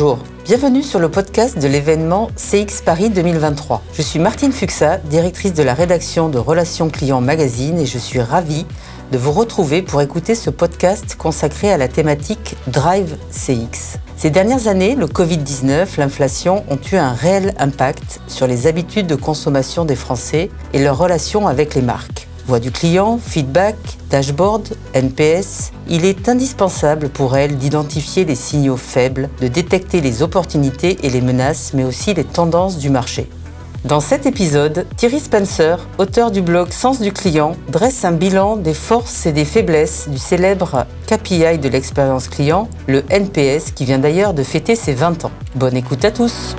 Bonjour, bienvenue sur le podcast de l'événement CX Paris 2023. Je suis Martine Fuxa, directrice de la rédaction de Relations Clients Magazine et je suis ravie de vous retrouver pour écouter ce podcast consacré à la thématique Drive CX. Ces dernières années, le Covid-19, l'inflation ont eu un réel impact sur les habitudes de consommation des Français et leurs relations avec les marques. Voix du client, feedback, dashboard, NPS, il est indispensable pour elles d'identifier les signaux faibles, de détecter les opportunités et les menaces, mais aussi les tendances du marché. Dans cet épisode, Thierry Spencer, auteur du blog Sens du client, dresse un bilan des forces et des faiblesses du célèbre KPI de l'expérience client, le NPS, qui vient d'ailleurs de fêter ses 20 ans. Bonne écoute à tous!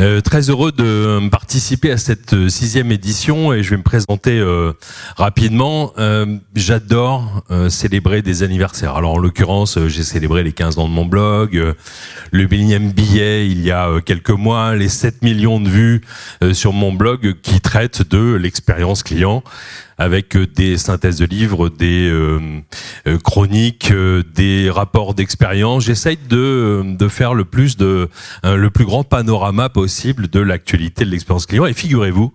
Euh, très heureux de participer à cette euh, sixième édition et je vais me présenter euh, rapidement. J'adore célébrer des anniversaires. Alors en l'occurrence, j'ai célébré les 15 ans de mon blog, le millième billet il y a quelques mois, les 7 millions de vues sur mon blog qui traite de l'expérience client avec euh, des synthèses de livres, des euh, euh, chroniques, des rapports d'expérience. J'essaye de, de faire le plus de le plus grand panorama possible de l'actualité de l'expérience client. Et figurez-vous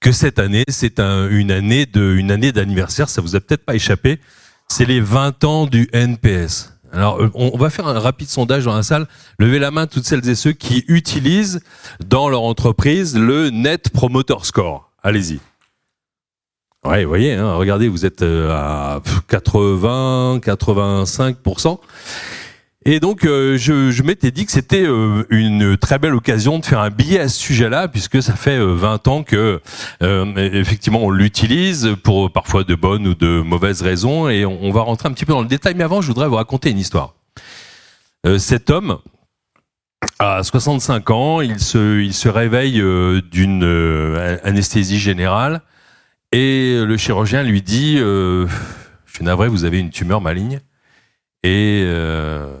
que cette année, c'est un, une année de une année d'anniversaire. Ça vous a peut-être pas échappé. C'est les 20 ans du NPS. Alors, on va faire un rapide sondage dans la salle. Levez la main toutes celles et ceux qui utilisent dans leur entreprise le Net Promoter Score. Allez-y. Ouais, vous voyez, hein, regardez, vous êtes euh, à 80, 85%. Et donc, euh, je, m'étais dit que c'était euh, une très belle occasion de faire un billet à ce sujet-là, puisque ça fait 20 ans que, effectivement, on l'utilise pour parfois de bonnes ou de mauvaises raisons, et on, va rentrer un petit peu dans le détail. Mais avant, je voudrais vous raconter une histoire. cet homme, à 65 ans, il se réveille d'une anesthésie générale et le chirurgien lui dit euh, Je suis navré, vous avez une tumeur maligne. Et euh,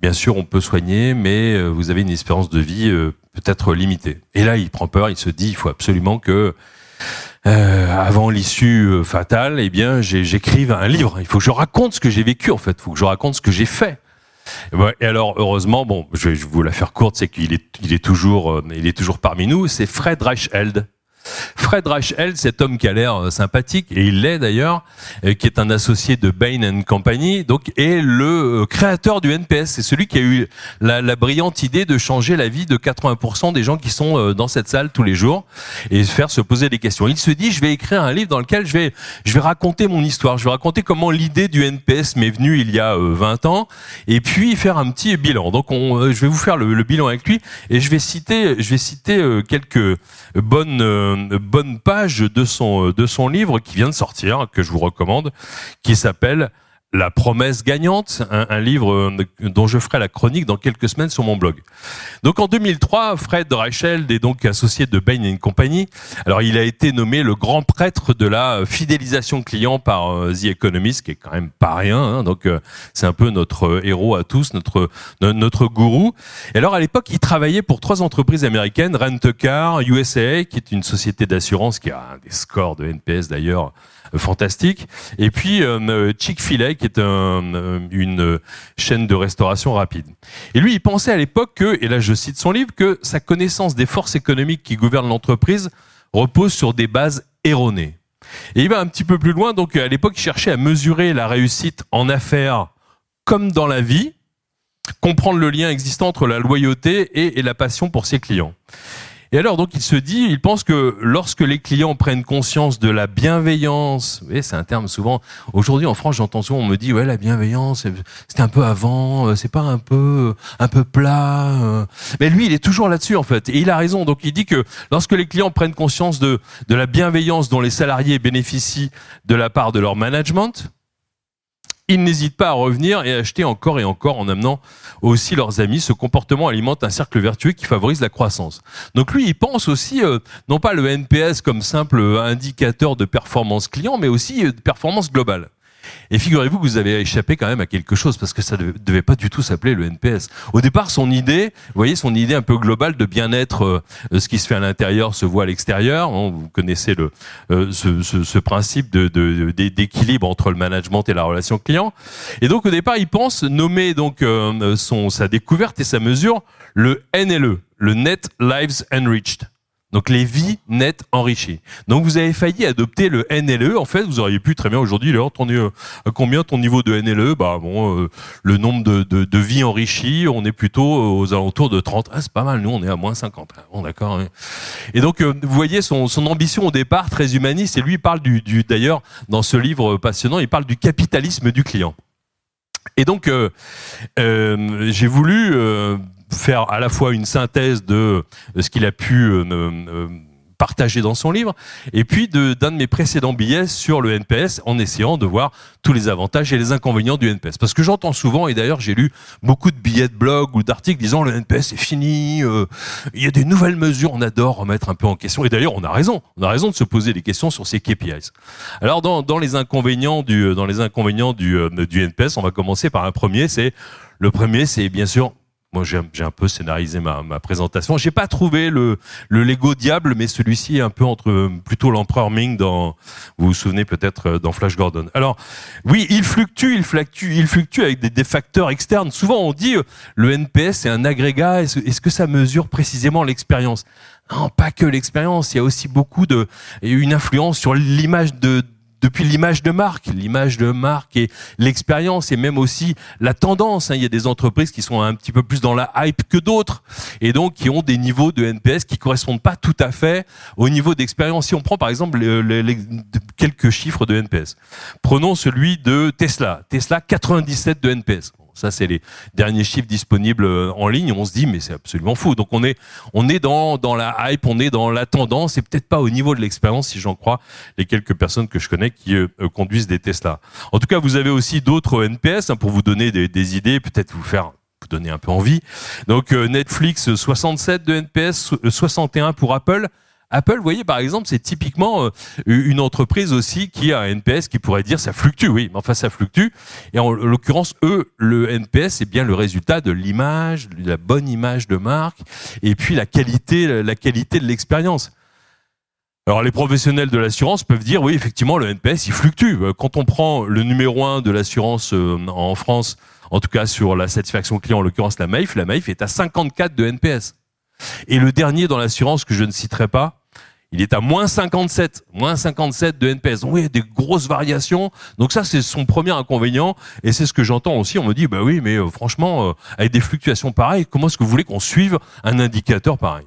bien sûr, on peut soigner, mais euh, vous avez une espérance de vie peut-être limitée. Et là, il prend peur, il se dit Il faut absolument que. avant l'issue fatale, eh bien, j'écrive un livre. Il faut que je raconte ce que j'ai vécu, en fait. Il faut que je raconte ce que j'ai fait. Et alors, heureusement, bon, je vais vous la faire courte, c'est qu'il est, est toujours, il est toujours parmi nous. C'est Fred Reichheld, Fred Reichel, cet homme qui a l'air euh, sympathique, et il l'est d'ailleurs, euh, qui est un associé de Bain Company, donc est le euh, créateur du NPS. C'est celui qui a eu la, brillante idée de changer la vie de 80% des gens qui sont dans cette salle tous les jours et faire se poser des questions. Il se dit, je vais écrire un livre dans lequel je vais, je vais raconter mon histoire, je vais raconter comment l'idée du NPS m'est venue il y a 20 ans, et puis faire un petit bilan. Donc, on, je vais vous faire le, bilan avec lui, et je vais citer, je vais citer quelques bonnes page de son, de son livre qui vient de sortir, que je vous recommande, qui s'appelle la promesse gagnante, un, livre euh, dont je ferai la chronique dans quelques semaines sur mon blog. Donc en 2003, Fred Reicheld est donc associé de Bain Company. Alors il a été nommé le grand prêtre de la fidélisation client par euh, The Economist, qui est quand même pas rien. Hein. donc euh, c'est un peu notre héros à tous, notre notre gourou. Et alors à l'époque, il travaillait pour trois entreprises américaines, Rent-A-Car, USA, qui est une société d'assurance qui a des scores de NPS d'ailleurs fantastique. Et puis euh, Chick-fil-A, qui est euh, une chaîne de restauration rapide. Et lui, il pensait à l'époque que, et là je cite son livre, que sa connaissance des forces économiques qui gouvernent l'entreprise repose sur des bases erronées. Et il va un petit peu plus loin, donc à l'époque, il cherchait à mesurer la réussite en affaires comme dans la vie, comprendre le lien existant entre la loyauté et la passion pour ses clients. Et alors, donc, il se dit, il pense que lorsque les clients prennent conscience de la bienveillance, et c'est un terme souvent, aujourd'hui en France, j'entends souvent, on me dit, ouais, la bienveillance, c'était un peu avant, euh, c'est pas un peu, un peu plat. Euh. Mais lui, il est toujours là-dessus, en fait. Et il a raison. Donc, il dit que lorsque les clients prennent conscience de, de la bienveillance dont les salariés bénéficient de la part de leur management, ils n'hésitent pas à revenir et acheter encore et encore en amenant aussi leurs amis. Ce comportement alimente un cercle vertueux qui favorise la croissance. Donc lui, il pense aussi, euh, non pas le NPS comme simple indicateur de performance client, mais aussi euh, de performance globale. Et figurez-vous que vous avez échappé quand même à quelque chose parce que ça ne devait pas du tout s'appeler le NPS. Au départ, son idée, vous voyez, son idée un peu globale de bien-être, euh, ce qui se fait à l'intérieur se voit à l'extérieur. Hein, vous connaissez le, euh, ce, ce, ce, principe de, d'équilibre entre le management et la relation client. Et donc au départ, il pense nommer donc euh, son sa découverte et sa mesure le NLE, le Net Lives Enriched. Donc les vies nettes enrichies. Donc vous avez failli adopter le NLE. En fait, vous auriez pu très bien aujourd'hui, là, ton, euh, combien ton niveau de NLE Bah bon, euh, le nombre de, de, de, vies enrichies, on est plutôt aux alentours de 30. Ah, c'est pas mal. Nous, on est à moins 50. Ah, bon, d'accord. Hein. Et donc euh, vous voyez son, son ambition au départ très humaniste. Et lui il parle du, du d'ailleurs dans ce livre passionnant, il parle du capitalisme du client. Et donc, euh, euh, j'ai voulu euh, faire à la fois une synthèse de, ce qu'il a pu partagé dans son livre, et puis d'un de, mes précédents billets sur le NPS en essayant de voir tous les avantages et les inconvénients du NPS. Parce que j'entends souvent, et d'ailleurs j'ai lu beaucoup de billets de blog ou d'articles disant le NPS est fini, euh, il y a des nouvelles mesures, on adore remettre un peu en question. Et d'ailleurs on a raison, on a raison de se poser des questions sur ces KPIs. Alors dans, dans les inconvénients du dans les inconvénients du, euh, du NPS, on va commencer par un premier, c'est le premier, c'est bien sûr moi, j'ai un peu scénarisé ma, ma présentation. J'ai pas trouvé le, le Lego diable, mais celui-ci est un peu entre plutôt l'empereur Ming dans, vous vous souvenez peut-être euh, dans Flash Gordon. Alors, oui, il fluctue, il fluctue, il fluctue avec des, des facteurs externes. Souvent, on dit euh, le NPS est un agrégat. Est-ce est -ce que ça mesure précisément l'expérience? Non, pas que l'expérience. Il y a aussi beaucoup de, une influence sur l'image de depuis l'image de marque, l'image de marque et l'expérience et même aussi la tendance. Hein. Il y a des entreprises qui sont un petit peu plus dans la hype que d'autres et donc qui ont des niveaux de NPS qui correspondent pas tout à fait au niveau d'expérience. Si on prend par exemple quelques chiffres de NPS, prenons celui de Tesla. Tesla 97 de NPS. Ça, c'est les derniers chiffres disponibles euh, en ligne. On se dit, mais c'est absolument fou. Donc, on est, on est dans, dans la hype, on est dans la tendance et peut-être pas au niveau de l'expérience, si j'en crois les quelques personnes que je connais qui euh, euh, conduisent des Tesla. En tout cas, vous avez aussi d'autres NPS hein, pour vous donner des, des idées, peut-être vous faire vous donner un peu envie. Donc, Netflix, 67 de NPS, 61 pour Apple. Apple, vous voyez, par exemple, c'est typiquement euh, une entreprise aussi qui a un NPS qui pourrait dire ça fluctue, oui, mais enfin ça fluctue. Et en l'occurrence, eux, le NPS, c'est bien le résultat de l'image, de la bonne image de marque, et puis la qualité, la qualité de l'expérience. Alors les professionnels de l'assurance peuvent dire oui effectivement le NPS il fluctue. Euh, quand on prend le numéro un de l'assurance euh, en France, en tout cas sur la satisfaction client, en l'occurrence la MAIF, la MAIF est à 54 de NPS. Et le dernier dans l'assurance que je ne citerai pas, il est à moins 57, moins 57 de NPS. Oui, il y a des grosses variations. Donc ça, c'est son premier inconvénient. Et c'est ce que j'entends aussi. On me dit, bah oui, mais euh, franchement, euh, avec des fluctuations pareilles, comment est-ce que vous voulez qu'on suive un indicateur pareil?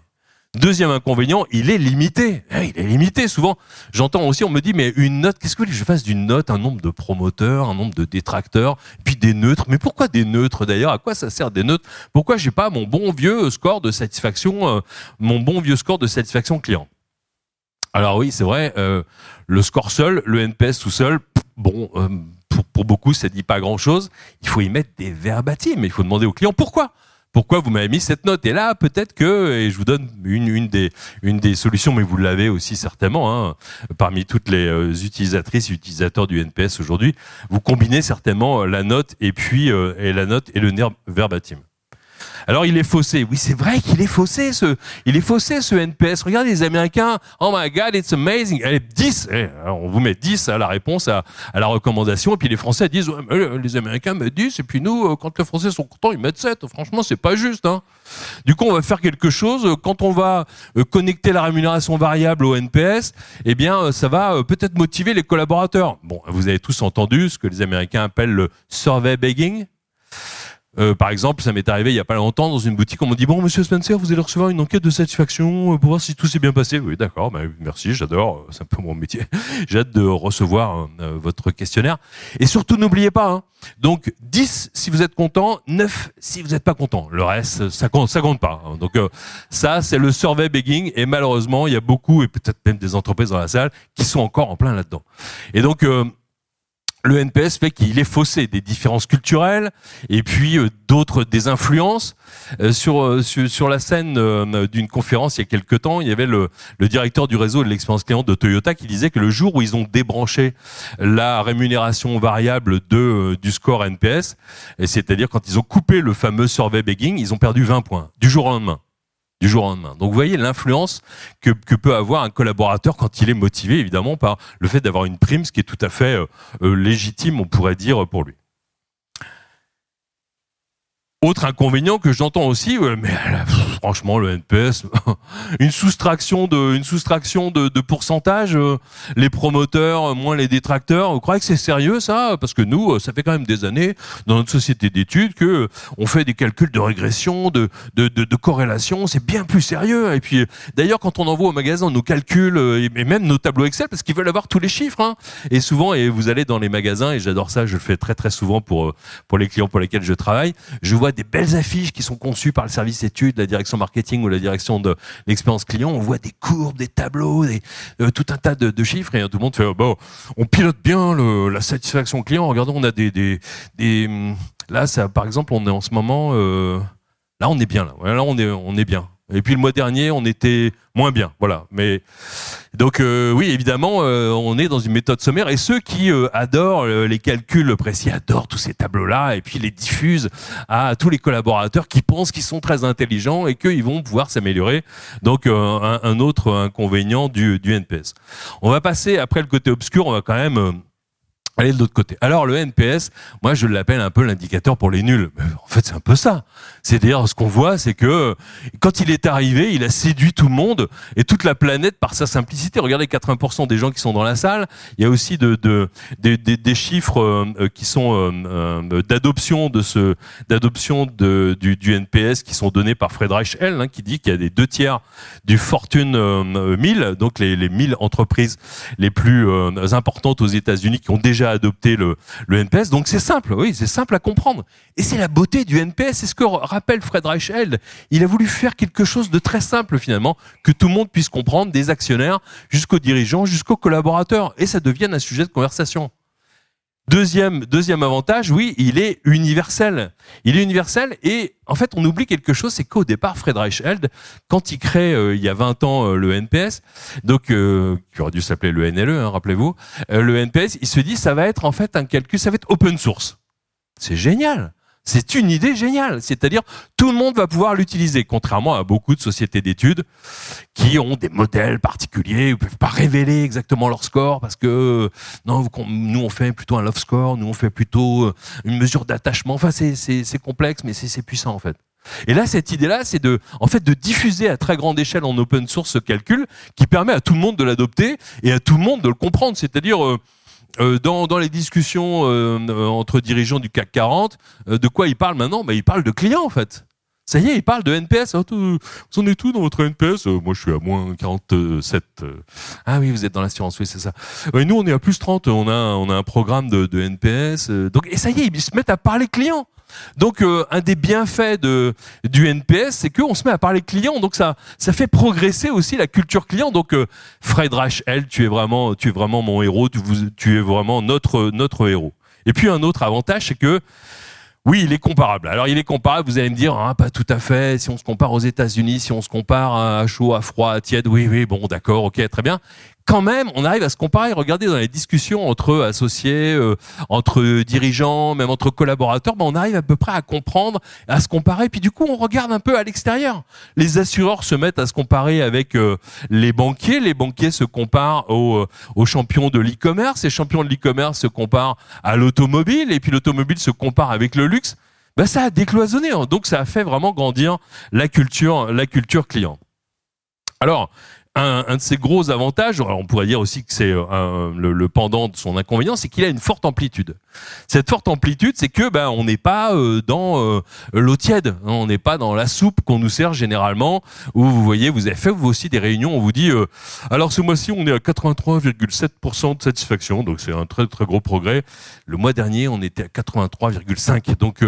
Deuxième inconvénient, il est limité. Eh, il est limité. Souvent, j'entends aussi, on me dit, mais une note, qu'est-ce que vous voulez que je fasse d'une note, un nombre de promoteurs, un nombre de détracteurs, puis des neutres. Mais pourquoi des neutres d'ailleurs? À quoi ça sert des neutres? Pourquoi j'ai pas mon bon vieux score de satisfaction, euh, mon bon vieux score de satisfaction client? Alors oui, c'est vrai, euh, le score seul, le NPS tout seul, bon, euh, pour, pour, beaucoup, ça dit pas grand-chose. Il faut y mettre des verbatims, il faut demander au client pourquoi. Pourquoi vous m'avez mis cette note? Et là, peut-être que, et je vous donne une, une, des, une des solutions, mais vous l'avez aussi certainement, hein, parmi toutes les euh, utilisatrices et utilisateurs du NPS aujourd'hui, vous combinez certainement la note et puis et la note et le verbatim. Alors il est faussé. Oui, c'est vrai qu'il est faussé ce, il est faussé ce NPS. Regardez les Américains. Oh my God, it's amazing. Est 10. Eh, on vous met 10 à la réponse à, à, la recommandation. Et puis les Français disent, les Américains mettent 10. Et puis nous, euh, quand les Français sont contents, ils mettent 7. Franchement, c'est pas juste. Hein. Du coup, on va faire quelque chose. Quand on va euh, connecter la rémunération variable au NPS, eh bien, euh, ça va peut-être motiver les collaborateurs. Bon, vous avez tous entendu ce que les Américains appellent le survey begging. Euh, par exemple, ça m'est arrivé il y a pas longtemps dans une boutique, on m'a dit bon Monsieur Spencer, vous allez recevoir une enquête de satisfaction euh, pour voir si tout s'est bien passé. Oui, d'accord, bah, merci, j'adore, euh, c'est un peu mon métier. J'ai hâte de recevoir votre questionnaire. Et surtout, n'oubliez pas, hein, donc 10 si vous êtes content, 9 si vous n'êtes pas content. Le reste, ça compte, ça compte pas. Hein. Donc ça, c'est le survey begging et malheureusement, il y a beaucoup et peut-être même des entreprises dans la salle qui sont encore en plein là-dedans. Et donc le NPS fait qu'il est faussé des différences culturelles et puis euh, d'autres des influences euh, sur, sur, sur la scène d'une conférence il y a quelques temps il y avait le, le directeur du réseau de l'expérience client de Toyota qui disait que le jour où ils ont débranché la rémunération variable de du score NPS c'est-à-dire quand ils ont coupé le fameux survey begging ils ont perdu 20 points du jour au lendemain du jour au lendemain. Donc vous voyez l'influence que, peut avoir un collaborateur quand il est motivé évidemment par le fait d'avoir une prime, ce qui est tout à fait euh, euh, légitime, on pourrait dire, pour lui. Autre inconvénient que j'entends aussi, mais franchement le NPS, une soustraction de, une soustraction de, pourcentage, euh, les promoteurs moins les détracteurs. Vous croyez que c'est sérieux ça? Parce que nous, euh, ça fait quand même des années dans notre société d'études que euh, on fait des calculs de régression, de, de, de, de corrélation. C'est bien plus sérieux. Et puis d'ailleurs, quand on envoie au magasin nos calculs et même nos tableaux Excel, parce qu'ils veulent avoir tous les chiffres. Hein. Et souvent, et vous allez dans les magasins, et j'adore ça, je le fais très très souvent pour pour les clients pour lesquels je travaille, je vois des belles affiches qui sont conçues par le service études, la direction marketing ou la direction de l'expérience client. On voit des courbes, des tableaux, euh, tout un tas de, chiffres et tout le monde fait oh, bon, on pilote bien la satisfaction client. Regardons, on a des hum, là, ça, par exemple, on est en ce moment, euh, là, on est bien là. Là, on est, on est bien. Et puis le mois dernier, on était moins bien, voilà. Mais donc euh, oui, évidemment, euh, on est dans une méthode sommaire. Et ceux qui euh, adorent les calculs précis adorent tous ces tableaux-là et puis les diffusent à tous les collaborateurs qui pensent qu'ils sont très intelligents et qu'ils vont pouvoir s'améliorer. Donc un, un, autre inconvénient du, du NPS. On va passer après le côté obscur. On va quand même Allez de l'autre côté. Alors le NPS, moi je l'appelle un peu l'indicateur pour les nuls. en fait, c'est un peu ça. C'est-à-dire ce qu'on voit, c'est que quand il est arrivé, il a séduit tout le monde et toute la planète par sa simplicité. Regardez 80% des gens qui sont dans la salle. Il y a aussi de, de, de, des chiffres euh, qui sont euh, euh, d'adoption de ce d'adoption du, du, NPS qui sont donnés par Friedrich Hell, hein, qui dit qu'il y a des deux tiers du Fortune 1000, donc les, les 1000 entreprises les plus importantes aux États-Unis qui ont déjà adopter le, le NPS. Donc c'est simple, oui, c'est simple à comprendre. Et c'est la beauté du NPS. C'est ce que rappelle Fred Reichheld. Il a voulu faire quelque chose de très simple finalement, que tout le monde puisse comprendre, des actionnaires jusqu'aux dirigeants, jusqu'aux collaborateurs. Et ça devienne un sujet de conversation. Deuxième, deuxième avantage, oui, il est universel. Il est universel et en fait, on oublie quelque chose, c'est qu'au départ, Friedrich Held, quand il crée euh, il y a 20 ans euh, le NPS, donc euh, qui aurait dû s'appeler le NLE, hein, rappelez-vous, le NPS, il se dit ça va être en fait un calcul, ça va être open source. C'est génial. C'est une idée géniale. C'est-à-dire, tout le monde va pouvoir l'utiliser, contrairement à beaucoup de sociétés d'études qui ont des modèles particuliers, ils peuvent pas révéler exactement leur score parce que non, nous on fait plutôt un love score, nous on fait plutôt euh, une mesure d'attachement. Enfin, c'est complexe, mais c'est puissant en fait. Et là, cette idée-là, c'est de, en fait, de diffuser à très grande échelle en open source ce calcul qui permet à tout le monde de l'adopter et à tout le monde de le comprendre. C'est-à-dire, euh, dans, dans, les discussions euh, euh, entre dirigeants du CAC 40, de quoi ils parlent maintenant? Ben, Ils parlent de clients en fait. Ça y est, ils parlent de NPS. Oh, vous en êtes tout dans votre NPS Moi, je suis à moins 47. Ah oui, vous êtes dans l'assurance, oui, c'est ça. nous, on est à plus 30. On a, on a un programme de, de NPS. Donc, et ça y est, ils se mettent à parler clients. Donc euh, un des bienfaits du NPS, c'est qu'on se met à parler client, donc ça, ça fait progresser aussi la culture client. Donc euh, Friedrich L, tu es vraiment, tu es vraiment mon héros, tu, es vraiment notre notre héros. Et puis un autre avantage, c'est que oui, il est comparable. Alors il est comparable, vous allez me dire, ah, pas tout à fait, si on se compare aux États-Unis, si on se compare à chaud, à froid, à tiède, oui, oui, bon, d'accord, ok, très bien quand même, on arrive à se comparer. Regardez dans les discussions entre associés, euh, entre dirigeants, même entre collaborateurs, ben on arrive à peu près à comprendre, à se comparer. Puis du coup, on regarde un peu à l'extérieur. Les assureurs se mettent à se comparer avec euh, les banquiers. Les banquiers se comparent aux, euh, aux champions de l'e-commerce. Les champions de l'e-commerce se comparent à l'automobile. Et puis l'automobile se compare avec le luxe. Ben, ça a décloisonné. Hein. Donc ça a fait vraiment grandir la culture, la culture client. Alors, un, un, de ses gros avantages, alors on pourrait dire aussi que c'est euh, le, le, pendant de son inconvénient, c'est qu'il a une forte amplitude. Cette forte amplitude, c'est que ben on n'est pas euh, dans euh, l'eau tiède, hein, on n'est pas dans la soupe qu'on nous sert généralement. Où vous voyez, vous avez fait vous aussi des réunions, on vous dit, alors ce mois-ci on est à 83,7% de satisfaction, donc c'est un très très gros progrès. Le mois dernier, on était à 83,5, donc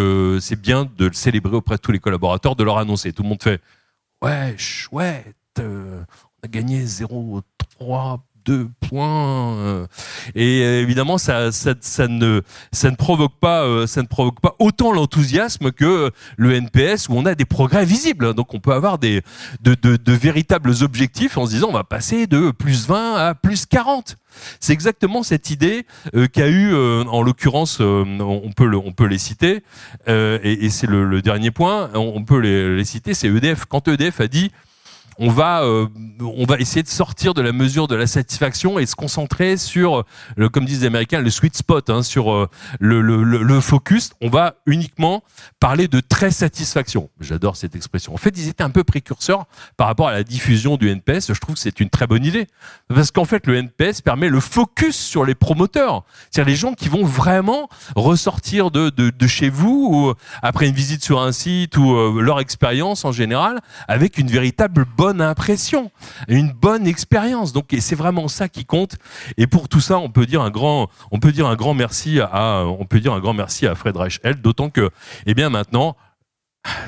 c'est bien de le célébrer auprès de tous les collaborateurs, de leur annoncer. Tout le monde fait, ouais, chouette, a gagné 0,3, deux points. Et évidemment, ça, ça, ça, ne, ça ne provoque pas, ça ne provoque pas autant l'enthousiasme que le NPS où on a des progrès visibles. Donc, on peut avoir des, de, de, de véritables objectifs en se disant, on va passer de plus 20 à plus 40. C'est exactement cette idée euh, qu'a eu, euh, en l'occurrence, euh, on peut on peut les citer, et, c'est le, dernier point, on peut les, les citer, c'est EDF. Quand EDF a dit on va, euh, on va essayer de sortir de la mesure de la satisfaction et se concentrer sur, le, comme disent les Américains, le sweet spot, hein, sur euh, le, le, focus. On va uniquement parler de très satisfaction. J'adore cette expression. En fait, ils étaient un peu précurseurs par rapport à la diffusion du NPS. Je trouve que c'est une très bonne idée parce qu'en fait, le NPS permet le focus sur les promoteurs, c'est-à-dire les gens qui vont vraiment ressortir de, de, de chez vous ou après une visite sur un site ou euh, leur expérience en général avec une véritable bonne bonne impression, une bonne expérience. Donc, et c'est vraiment ça qui compte. Et pour tout ça, on peut dire un grand, on peut dire un grand merci à, on peut dire un grand merci à Fred Reichel, d'autant que, eh bien, maintenant,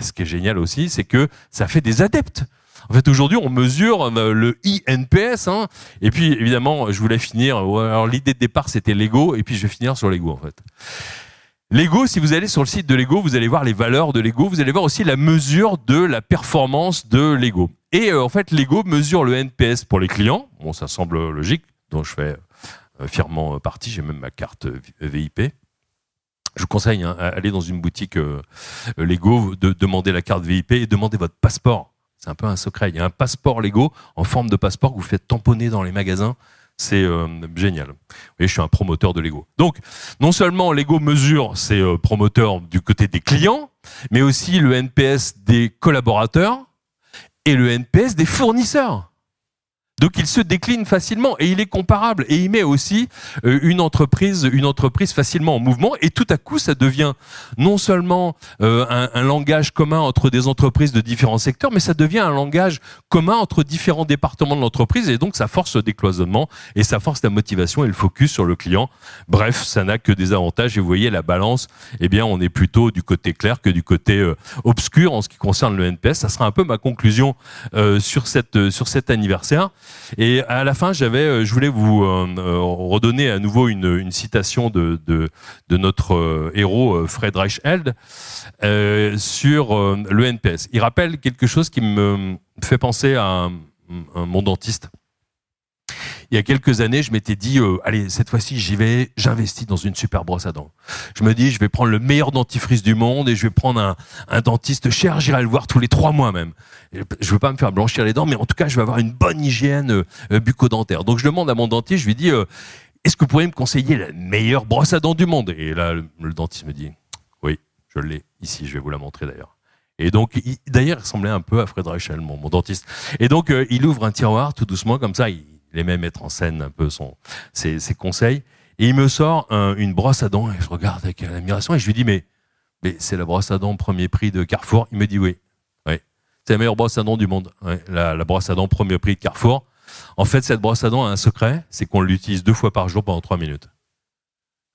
ce qui est génial aussi, c'est que ça fait des adeptes. En fait, aujourd'hui, on mesure euh, le INPS. Hein, et puis, évidemment, je voulais finir. Alors, l'idée de départ, c'était Lego. Et puis, je vais finir sur Lego, en fait. Lego, si vous allez sur le site de Lego, vous allez voir les valeurs de Lego, vous allez voir aussi la mesure de la performance de Lego. Et euh, en fait, Lego mesure le NPS pour les clients. Bon, ça semble logique, dont je fais euh, fièrement euh, partie. J'ai même ma carte VIP. Je vous conseille, hein, aller dans une boutique Lego, de demander la carte VIP et demander votre passeport. C'est un peu un secret. Il y a un passeport Lego en forme de passeport que vous faites tamponner dans les magasins c'est euh, génial. Vous voyez, je suis un promoteur de Lego. Donc, non seulement Lego mesure ses euh, promoteurs du côté des clients, mais aussi le NPS des collaborateurs et le NPS des fournisseurs. Donc il se décline facilement et il est comparable et il met aussi euh, une entreprise, une entreprise facilement en mouvement et tout à coup ça devient non seulement euh, un, langage commun entre des entreprises de différents secteurs, mais ça devient un langage commun entre différents départements de l'entreprise et donc ça force le décloisonnement et ça force la motivation et le focus sur le client. Bref, ça n'a que des avantages et vous voyez la balance. Eh bien, on est plutôt du côté clair que du côté euh, obscur en ce qui concerne le NPS. Ça sera un peu ma conclusion sur cette sur cet anniversaire. Et à la fin, euh, je voulais vous euh, euh, redonner à nouveau une, citation de, notre héros Fred Reichheld sur le NPS. Il rappelle quelque chose qui me fait penser à un, un mon dentiste il y a quelques années, je m'étais dit, euh, allez, cette fois-ci, j'y vais, j'investis dans une super brosse à dents. Je me dis, je vais prendre le meilleur dentifrice du monde et je vais prendre un, un dentiste cher, j'irai le voir tous les trois mois même. Je veux pas me faire blanchir les dents, mais en tout cas, je vais avoir une bonne hygiène euh, euh bucco-dentaire. Donc, je demande à mon dentiste, je lui dis, euh, est-ce que vous pourriez me conseiller la meilleure brosse à dents du monde? Et là, le, dentiste me dit, oui, je l'ai ici, je vais vous la montrer d'ailleurs. Et donc, d'ailleurs, il ressemblait un peu à Fred Reichel, mon, dentiste. Et donc, euh, il ouvre un tiroir tout doucement, comme ça, il aimait mettre en scène un peu son, ses, conseils. Et il me sort une brosse à dents, et je regarde avec admiration, et je lui dis, mais, mais c'est la brosse à dents premier prix de Carrefour Il me dit oui. oui. C'est la meilleure brosse à dents du monde. la, la brosse à dents premier prix de Carrefour. En fait, cette brosse à dents a un secret, c'est qu'on l'utilise deux fois par jour pendant trois minutes.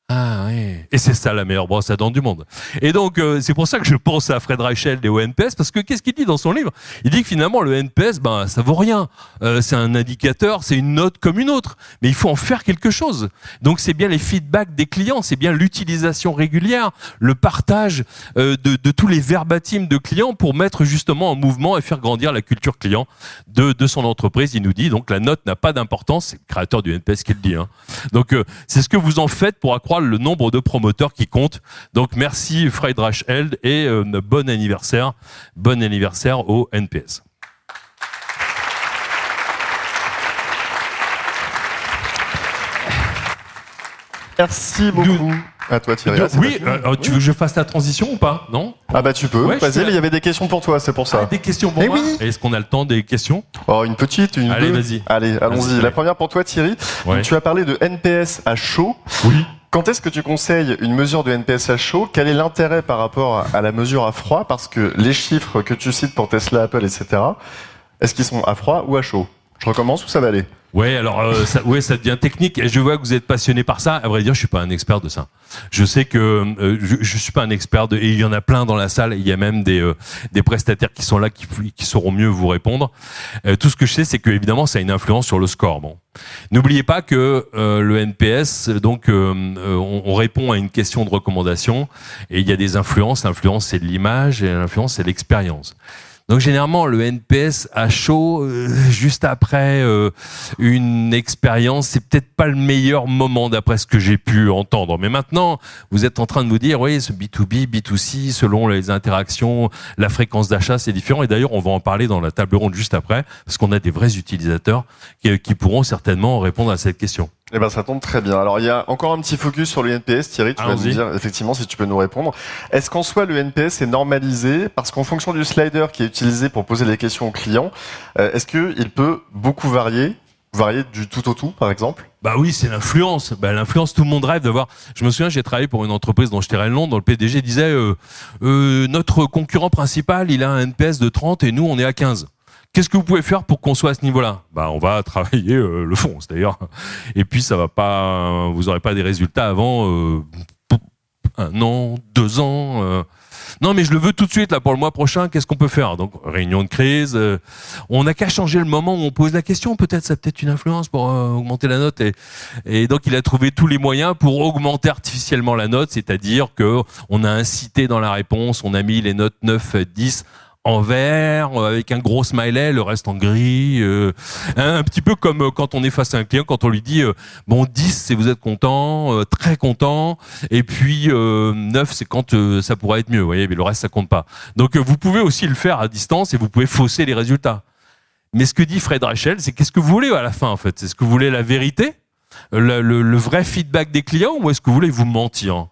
Ah oui. Et c'est ça la meilleure brosse à dents du monde. Et donc euh, c'est pour ça que je pense à Fred Reichel et au NPS parce que qu'est-ce qu'il dit dans son livre? Il dit que finalement le NPS ben ça vaut rien. Euh, c'est un indicateur, c'est une note comme une autre, mais il faut en faire quelque chose. Donc c'est bien les feedbacks des clients, c'est bien l'utilisation régulière, le partage euh, de, de, tous les verbatims de clients pour mettre justement en mouvement et faire grandir la culture client de, de son entreprise. Il nous dit donc la note n'a pas d'importance, c'est le créateur du NPS qui le dit. Hein. Donc euh, c'est ce que vous en faites pour accroître le nombre de promoteurs qui comptent. Donc merci Friedrich Held et euh, bon anniversaire, bon anniversaire au NPS. Merci beaucoup. À toi Thierry. Ah, oui, euh, tu veux que je fasse la transition ou pas? Non? Ah bah tu peux. Ouais, Vas-y, il y avait des questions pour toi, c'est pour ça. Ah, Des questions pour Eh moi oui. Est-ce qu'on a le temps des questions? Oh, une petite, une Allez, deux. vas-y. Allez, allons-y. Vas-y. La première pour toi Thierry. Ouais. Tu as parlé de NPS à chaud. Oui. Quand est-ce que tu conseilles une mesure de NPS à chaud? Quel est l'intérêt par rapport à- la mesure à froid? Parce que les chiffres que tu cites pour Tesla, Apple, etc., est-ce qu'ils sont à froid ou à chaud? Je recommence ou ça va aller? Ouais, alors euh, ça, ouais, ça devient technique. Je vois que vous êtes passionné par ça. À vrai dire, je suis pas un expert de ça. Je sais que euh, je, je suis pas un expert de, et il y en a plein dans la salle. Il y a même des euh, des prestataires qui sont là qui qui sauront mieux vous répondre. Euh, tout ce que je sais, c'est que évidemment, ça a une influence sur le score. Bon, n'oubliez pas que le NPS, donc, on, on, répond à une question de recommandation et il y a des influences. L'influence, c'est l'image et l'influence, c'est l'expérience. Donc généralement, le NPS à chaud, euh, juste après euh, une expérience, c'est peut-être pas le meilleur moment d'après ce que j'ai pu entendre. Mais maintenant, vous êtes en train de vous dire, oui, ce B2B, B2C, selon les interactions, la fréquence d'achat, c'est différent. Et d'ailleurs, on va en parler dans la table ronde juste après, parce qu'on a des vrais utilisateurs qui, qui pourront certainement répondre à cette question. Eh ben, ça tombe très bien. Alors, il y a encore un petit focus sur le NPS. Thierry, tu vas nous dire, effectivement, si tu peux nous répondre. Est-ce qu'en soi, le NPS est normalisé? Parce qu'en fonction du slider qui est utilisé pour poser les questions aux clients, euh, est-ce qu'il peut beaucoup varier? Varier du tout au tout, par exemple? Bah oui, c'est l'influence. Bah, l'influence, tout le monde rêve d'avoir. Je me souviens, j'ai travaillé pour une entreprise dont je tairais le nom, dont le PDG disait euh, euh, notre concurrent principal, il a un NPS de 30 et nous, on est à 15. Qu'est-ce que vous pouvez faire pour qu'on soit à ce niveau-là? Bah, on va travailler euh, le fond, c'est-à-dire. Et puis, ça va pas. Vous aurez pas des résultats avant euh, un an, deux ans. Euh. Non, mais je le veux tout de suite là pour le mois prochain. Qu'est-ce qu'on peut faire? Donc, réunion de crise. on n'a qu'à changer le moment où on pose la question. Peut-être ça peut-être une influence pour augmenter la note. Et, et donc, il a trouvé tous les moyens pour augmenter artificiellement la note, c'est-à-dire que on a incité dans la réponse, on a mis les notes 9, 10 en vert, euh, avec un gros smiley, le reste en gris. Euh, un petit peu comme euh, quand on est face à un client, quand on lui dit bon 10 c'est vous êtes content, très content, et puis 9 c'est quand ça pourrait être mieux, vous voyez, mais le reste ça compte pas. Donc vous pouvez aussi le faire à distance et vous pouvez fausser les résultats. Mais ce que dit Fred Rachel, c'est qu'est-ce que vous voulez à la fin en fait? Est-ce que vous voulez la vérité, le, le vrai feedback des clients, ou est-ce que vous voulez vous mentir?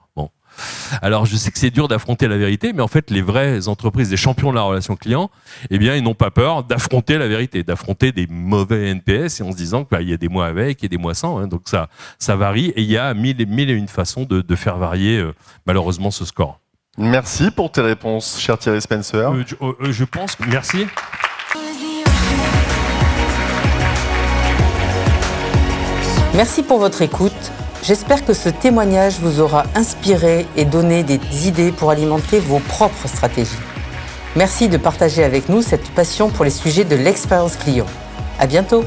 Alors je sais que c'est dur d'affronter la vérité, mais en fait les vraies entreprises, les champions de la relation client, eh bien ils n'ont pas peur d'affronter la vérité, d'affronter des mauvais NPS et en se disant qu'il bah, y a des mois avec et des mois sans, hein. donc ça ça varie et il y a mille et, mille et une façons de, de faire varier euh, malheureusement ce score. Merci pour tes réponses, cher Thierry Spencer. Euh, je, euh, je pense que merci. Merci pour votre écoute. J'espère que ce témoignage vous aura inspiré et donné des idées pour alimenter vos propres stratégies. Merci de partager avec nous cette passion pour les sujets de l'expérience client. À bientôt!